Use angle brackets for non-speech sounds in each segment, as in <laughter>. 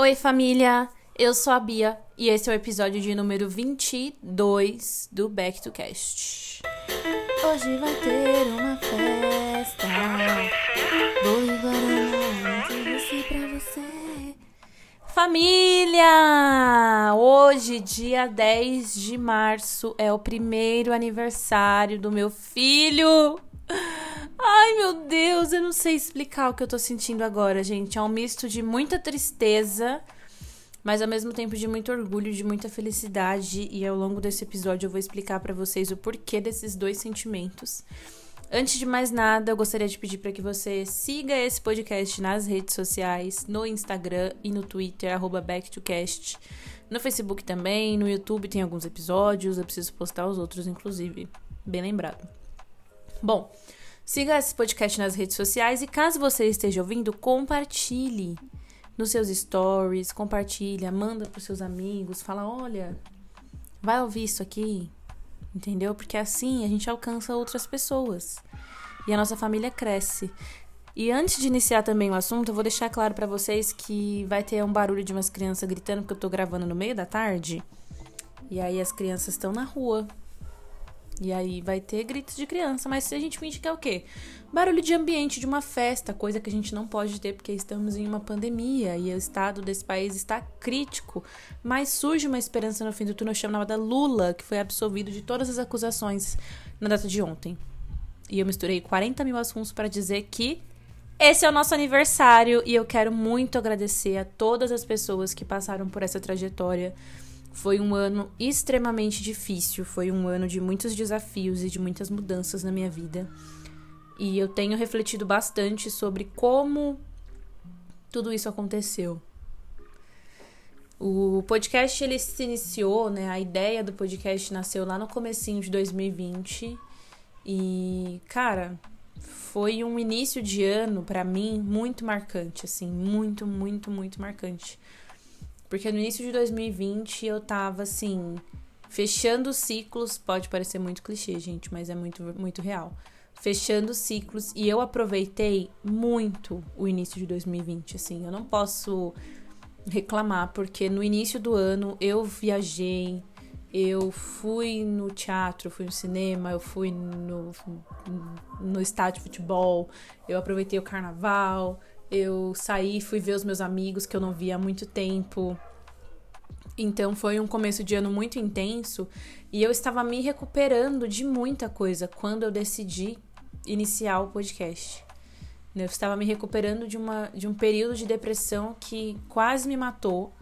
Oi, família! Eu sou a Bia e esse é o episódio de número 22 do Back to Cast. Hoje vai ter uma festa. Vou trouxe pra você. Família! Hoje, dia 10 de março, é o primeiro aniversário do meu filho. Ai, meu Deus, eu não sei explicar o que eu tô sentindo agora, gente. É um misto de muita tristeza, mas ao mesmo tempo de muito orgulho, de muita felicidade. E ao longo desse episódio eu vou explicar para vocês o porquê desses dois sentimentos. Antes de mais nada, eu gostaria de pedir para que você siga esse podcast nas redes sociais, no Instagram e no Twitter, @backtocast. No Facebook também, no YouTube tem alguns episódios, eu preciso postar os outros, inclusive. Bem lembrado. Bom, siga esse podcast nas redes sociais e caso você esteja ouvindo, compartilhe nos seus stories, compartilha, manda para seus amigos, fala, olha, vai ouvir isso aqui, entendeu? Porque assim a gente alcança outras pessoas e a nossa família cresce. E antes de iniciar também o assunto, eu vou deixar claro para vocês que vai ter um barulho de umas crianças gritando porque eu tô gravando no meio da tarde. E aí as crianças estão na rua, e aí vai ter gritos de criança, mas se a gente finge que é o quê? Barulho de ambiente de uma festa, coisa que a gente não pode ter porque estamos em uma pandemia e o estado desse país está crítico. Mas surge uma esperança no fim do túnel chamada Lula, que foi absolvido de todas as acusações na data de ontem. E eu misturei 40 mil assuntos para dizer que esse é o nosso aniversário e eu quero muito agradecer a todas as pessoas que passaram por essa trajetória foi um ano extremamente difícil, foi um ano de muitos desafios e de muitas mudanças na minha vida. E eu tenho refletido bastante sobre como tudo isso aconteceu. O podcast ele se iniciou, né? A ideia do podcast nasceu lá no comecinho de 2020 e, cara, foi um início de ano para mim muito marcante, assim, muito, muito, muito marcante. Porque no início de 2020 eu tava assim, fechando ciclos, pode parecer muito clichê, gente, mas é muito, muito real. Fechando ciclos e eu aproveitei muito o início de 2020, assim. Eu não posso reclamar, porque no início do ano eu viajei, eu fui no teatro, fui no cinema, eu fui no, no estádio de futebol, eu aproveitei o carnaval, eu saí, fui ver os meus amigos que eu não via há muito tempo. Então foi um começo de ano muito intenso e eu estava me recuperando de muita coisa quando eu decidi iniciar o podcast. Eu estava me recuperando de, uma, de um período de depressão que quase me matou,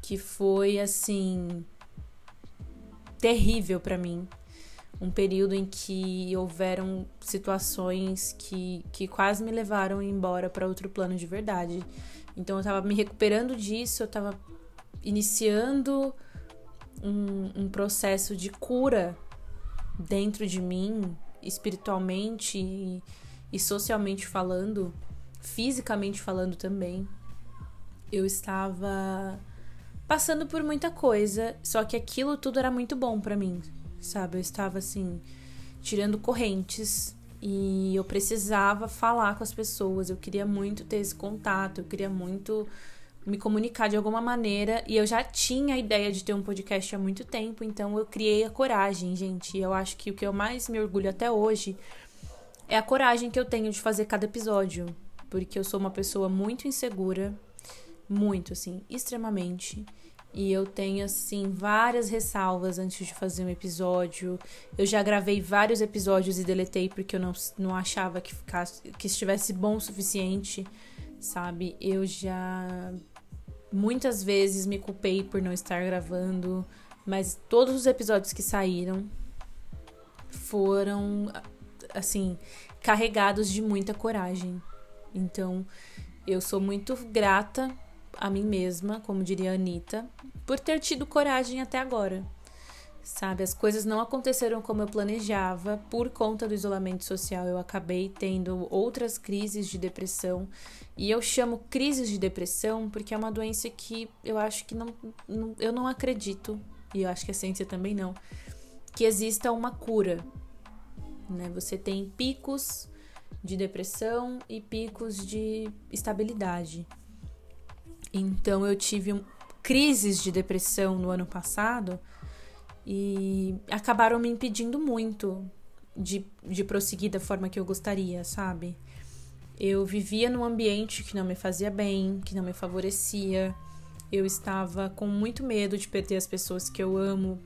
que foi assim terrível para mim um período em que houveram situações que, que quase me levaram embora para outro plano de verdade. Então eu tava me recuperando disso, eu tava iniciando um, um processo de cura dentro de mim, espiritualmente e, e socialmente falando, fisicamente falando também. Eu estava passando por muita coisa, só que aquilo tudo era muito bom para mim, sabe? Eu estava assim, tirando correntes e eu precisava falar com as pessoas, eu queria muito ter esse contato, eu queria muito me comunicar de alguma maneira e eu já tinha a ideia de ter um podcast há muito tempo, então eu criei a coragem, gente. E eu acho que o que eu mais me orgulho até hoje é a coragem que eu tenho de fazer cada episódio, porque eu sou uma pessoa muito insegura, muito assim, extremamente. E eu tenho, assim, várias ressalvas antes de fazer um episódio. Eu já gravei vários episódios e deletei porque eu não, não achava que, ficasse, que estivesse bom o suficiente, sabe? Eu já muitas vezes me culpei por não estar gravando, mas todos os episódios que saíram foram, assim, carregados de muita coragem. Então, eu sou muito grata a mim mesma, como diria a Anitta, por ter tido coragem até agora. Sabe, as coisas não aconteceram como eu planejava por conta do isolamento social. Eu acabei tendo outras crises de depressão. E eu chamo crises de depressão porque é uma doença que eu acho que não, não eu não acredito, e eu acho que a ciência também não, que exista uma cura. Né? Você tem picos de depressão e picos de estabilidade. Então eu tive um, crises de depressão no ano passado e acabaram me impedindo muito de, de prosseguir da forma que eu gostaria, sabe? Eu vivia num ambiente que não me fazia bem, que não me favorecia. Eu estava com muito medo de perder as pessoas que eu amo.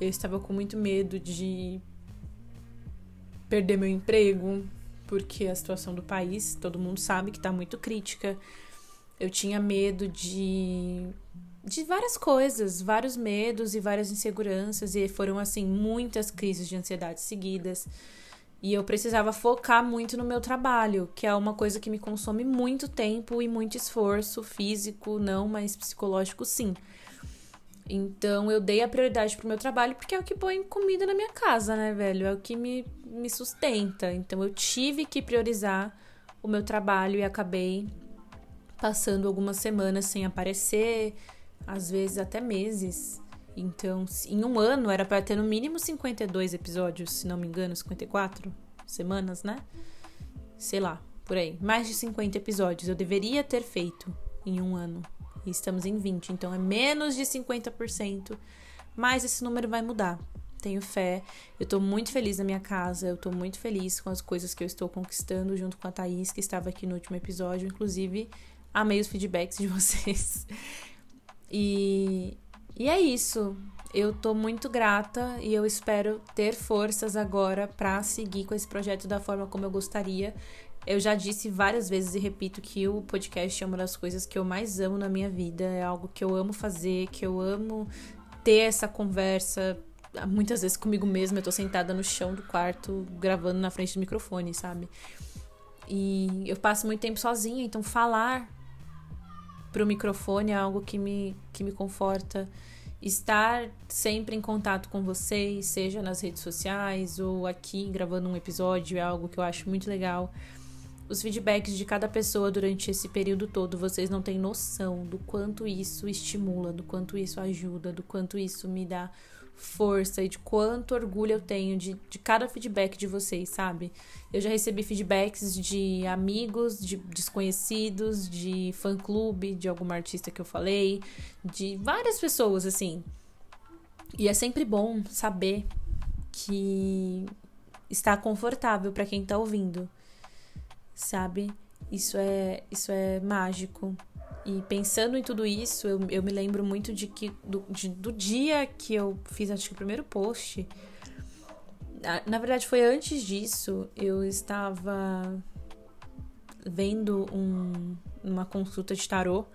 Eu estava com muito medo de perder meu emprego, porque a situação do país, todo mundo sabe que está muito crítica. Eu tinha medo de de várias coisas, vários medos e várias inseguranças e foram assim muitas crises de ansiedade seguidas. E eu precisava focar muito no meu trabalho, que é uma coisa que me consome muito tempo e muito esforço físico, não, mas psicológico sim. Então eu dei a prioridade pro meu trabalho porque é o que põe comida na minha casa, né, velho? É o que me, me sustenta. Então eu tive que priorizar o meu trabalho e acabei passando algumas semanas sem aparecer, às vezes até meses. Então, em um ano era para ter no mínimo 52 episódios, se não me engano, 54 semanas, né? Sei lá, por aí. Mais de 50 episódios eu deveria ter feito em um ano. E estamos em 20, então é menos de 50%. Mas esse número vai mudar. Tenho fé. Eu tô muito feliz na minha casa. Eu tô muito feliz com as coisas que eu estou conquistando junto com a Thaís, que estava aqui no último episódio. Inclusive, amei os feedbacks de <laughs> vocês. E, e é isso. Eu tô muito grata e eu espero ter forças agora para seguir com esse projeto da forma como eu gostaria. Eu já disse várias vezes e repito que o podcast é uma das coisas que eu mais amo na minha vida. É algo que eu amo fazer, que eu amo ter essa conversa. Muitas vezes comigo mesma, eu tô sentada no chão do quarto gravando na frente do microfone, sabe? E eu passo muito tempo sozinha, então falar pro microfone é algo que me, que me conforta. Estar sempre em contato com vocês, seja nas redes sociais ou aqui gravando um episódio, é algo que eu acho muito legal. Os feedbacks de cada pessoa durante esse período todo, vocês não têm noção do quanto isso estimula, do quanto isso ajuda, do quanto isso me dá força e de quanto orgulho eu tenho de, de cada feedback de vocês, sabe? Eu já recebi feedbacks de amigos, de desconhecidos, de fã-clube, de alguma artista que eu falei, de várias pessoas, assim. E é sempre bom saber que está confortável para quem tá ouvindo, sabe? Isso é, isso é mágico. E pensando em tudo isso, eu, eu me lembro muito de que do, de, do dia que eu fiz, acho que o primeiro post. Na verdade, foi antes disso, eu estava vendo um, uma consulta de tarô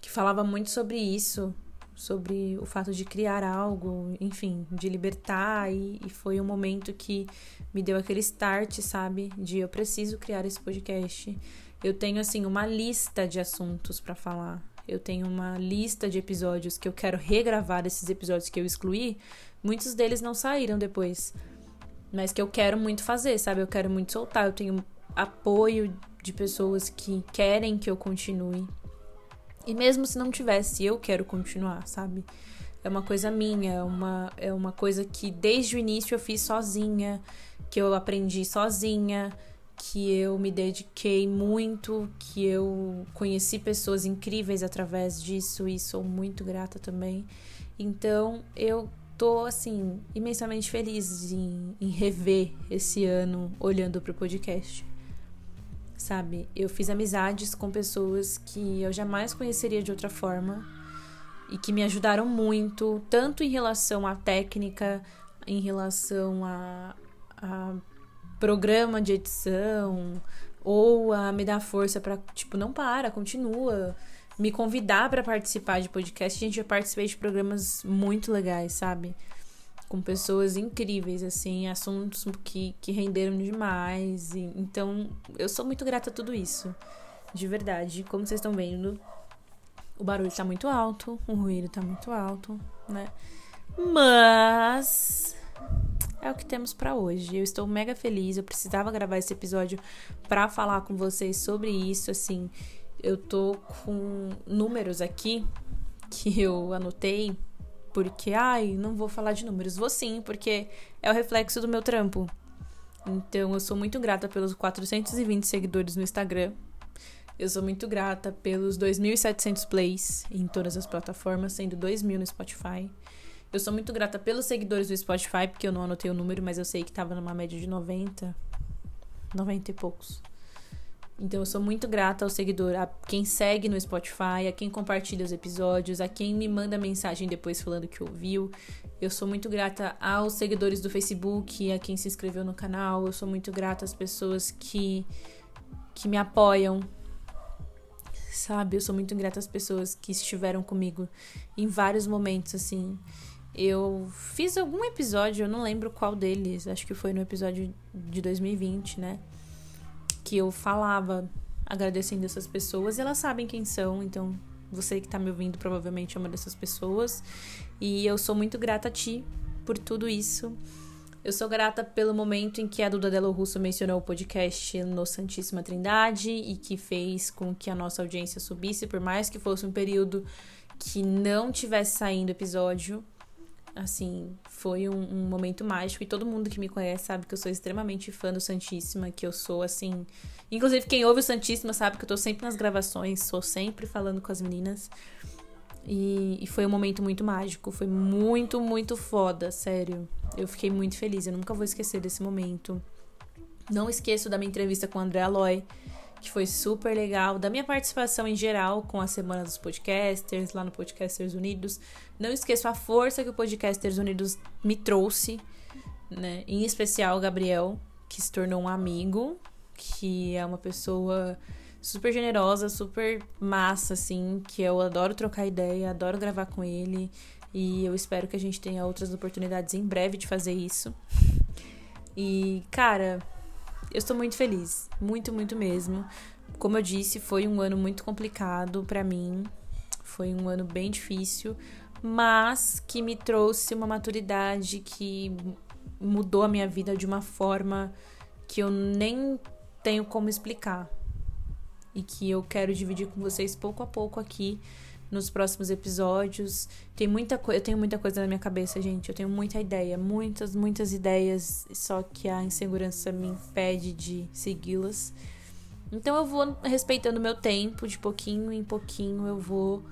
que falava muito sobre isso, sobre o fato de criar algo, enfim, de libertar, e, e, foi um momento que me deu aquele start, sabe? De eu preciso criar esse podcast. Eu tenho assim uma lista de assuntos para falar. Eu tenho uma lista de episódios que eu quero regravar desses episódios que eu excluí. Muitos deles não saíram depois. Mas que eu quero muito fazer, sabe? Eu quero muito soltar. Eu tenho apoio de pessoas que querem que eu continue. E mesmo se não tivesse, eu quero continuar, sabe? É uma coisa minha, é uma, é uma coisa que desde o início eu fiz sozinha, que eu aprendi sozinha que eu me dediquei muito, que eu conheci pessoas incríveis através disso e sou muito grata também. Então eu tô assim imensamente feliz em, em rever esse ano olhando para o podcast. Sabe, eu fiz amizades com pessoas que eu jamais conheceria de outra forma e que me ajudaram muito, tanto em relação à técnica, em relação a, a programa de edição ou a me dar força para tipo não para, continua, me convidar para participar de podcast. Gente, eu participei de programas muito legais, sabe? Com pessoas incríveis, assim, assuntos que, que renderam demais. E, então, eu sou muito grata a tudo isso. De verdade. Como vocês estão vendo, o barulho tá muito alto, o ruído tá muito alto, né? Mas é o que temos para hoje. Eu estou mega feliz. Eu precisava gravar esse episódio para falar com vocês sobre isso. Assim, eu tô com números aqui que eu anotei porque, ai, não vou falar de números. Vou sim, porque é o reflexo do meu trampo. Então, eu sou muito grata pelos 420 seguidores no Instagram. Eu sou muito grata pelos 2.700 plays em todas as plataformas, sendo 2.000 no Spotify. Eu sou muito grata pelos seguidores do Spotify, porque eu não anotei o número, mas eu sei que tava numa média de 90, 90 e poucos. Então eu sou muito grata ao seguidor, a quem segue no Spotify, a quem compartilha os episódios, a quem me manda mensagem depois falando que ouviu. Eu sou muito grata aos seguidores do Facebook, a quem se inscreveu no canal. Eu sou muito grata às pessoas que que me apoiam. Sabe? Eu sou muito grata às pessoas que estiveram comigo em vários momentos assim. Eu fiz algum episódio, eu não lembro qual deles, acho que foi no episódio de 2020, né? Que eu falava agradecendo essas pessoas elas sabem quem são, então você que tá me ouvindo provavelmente é uma dessas pessoas. E eu sou muito grata a ti por tudo isso. Eu sou grata pelo momento em que a Duda Delo Russo mencionou o podcast no Santíssima Trindade e que fez com que a nossa audiência subisse, por mais que fosse um período que não tivesse saindo episódio. Assim, foi um, um, momento mágico e todo mundo que me conhece sabe que eu sou extremamente fã do Santíssima, que eu sou assim. Inclusive, quem ouve o Santíssima sabe que eu tô sempre nas gravações, sou sempre falando com as meninas. E, e foi um momento muito mágico, foi muito, muito foda, sério. Eu fiquei muito feliz, eu nunca vou esquecer desse momento. Não esqueço da minha entrevista com o André Aloy que foi super legal, da minha participação em geral com a Semana dos Podcasters, lá no Podcasters Unidos. Não esqueço a força que o Podcasters Unidos me trouxe, né? Em especial o Gabriel, que se tornou um amigo, que é uma pessoa super generosa, super massa, assim, que eu adoro trocar ideia, adoro gravar com ele. E eu espero que a gente tenha outras oportunidades em breve de fazer isso. E, cara, eu estou muito feliz, muito, muito mesmo. Como eu disse, foi um ano muito complicado para mim. Foi um ano bem difícil, mas que me trouxe uma maturidade que mudou a minha vida de uma forma que eu nem tenho como explicar. E que eu quero dividir com vocês pouco a pouco aqui nos próximos episódios. Tem muita eu tenho muita coisa na minha cabeça, gente. Eu tenho muita ideia, muitas, muitas ideias, só que a insegurança me impede de segui-las. Então eu vou respeitando meu tempo, de pouquinho em pouquinho eu vou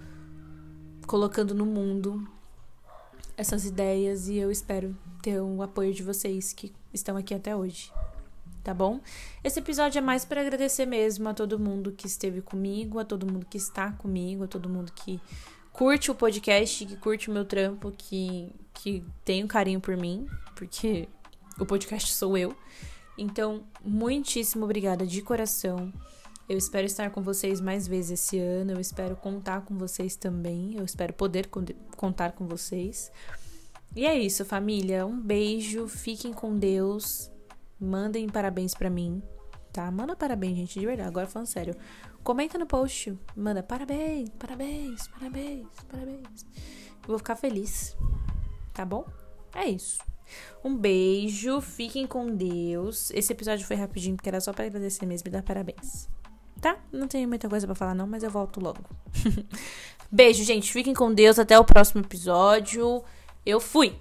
colocando no mundo essas ideias e eu espero ter o apoio de vocês que estão aqui até hoje tá bom? Esse episódio é mais para agradecer mesmo a todo mundo que esteve comigo, a todo mundo que está comigo, a todo mundo que curte o podcast, que curte o meu trampo, que, que tem um carinho por mim, porque o podcast sou eu. Então, muitíssimo obrigada de coração. Eu espero estar com vocês mais vezes esse ano. Eu espero contar com vocês também. Eu espero poder contar com vocês. E é isso, família. Um beijo. Fiquem com Deus. Mandem parabéns para mim, tá? Manda parabéns, gente, de verdade. Agora falando sério. Comenta no post. Manda parabéns, parabéns, parabéns, parabéns. Eu vou ficar feliz. Tá bom? É isso. Um beijo, fiquem com Deus. Esse episódio foi rapidinho porque era só para agradecer mesmo e dar parabéns. Tá? Não tenho muita coisa para falar não, mas eu volto logo. <laughs> beijo, gente. Fiquem com Deus. Até o próximo episódio. Eu fui.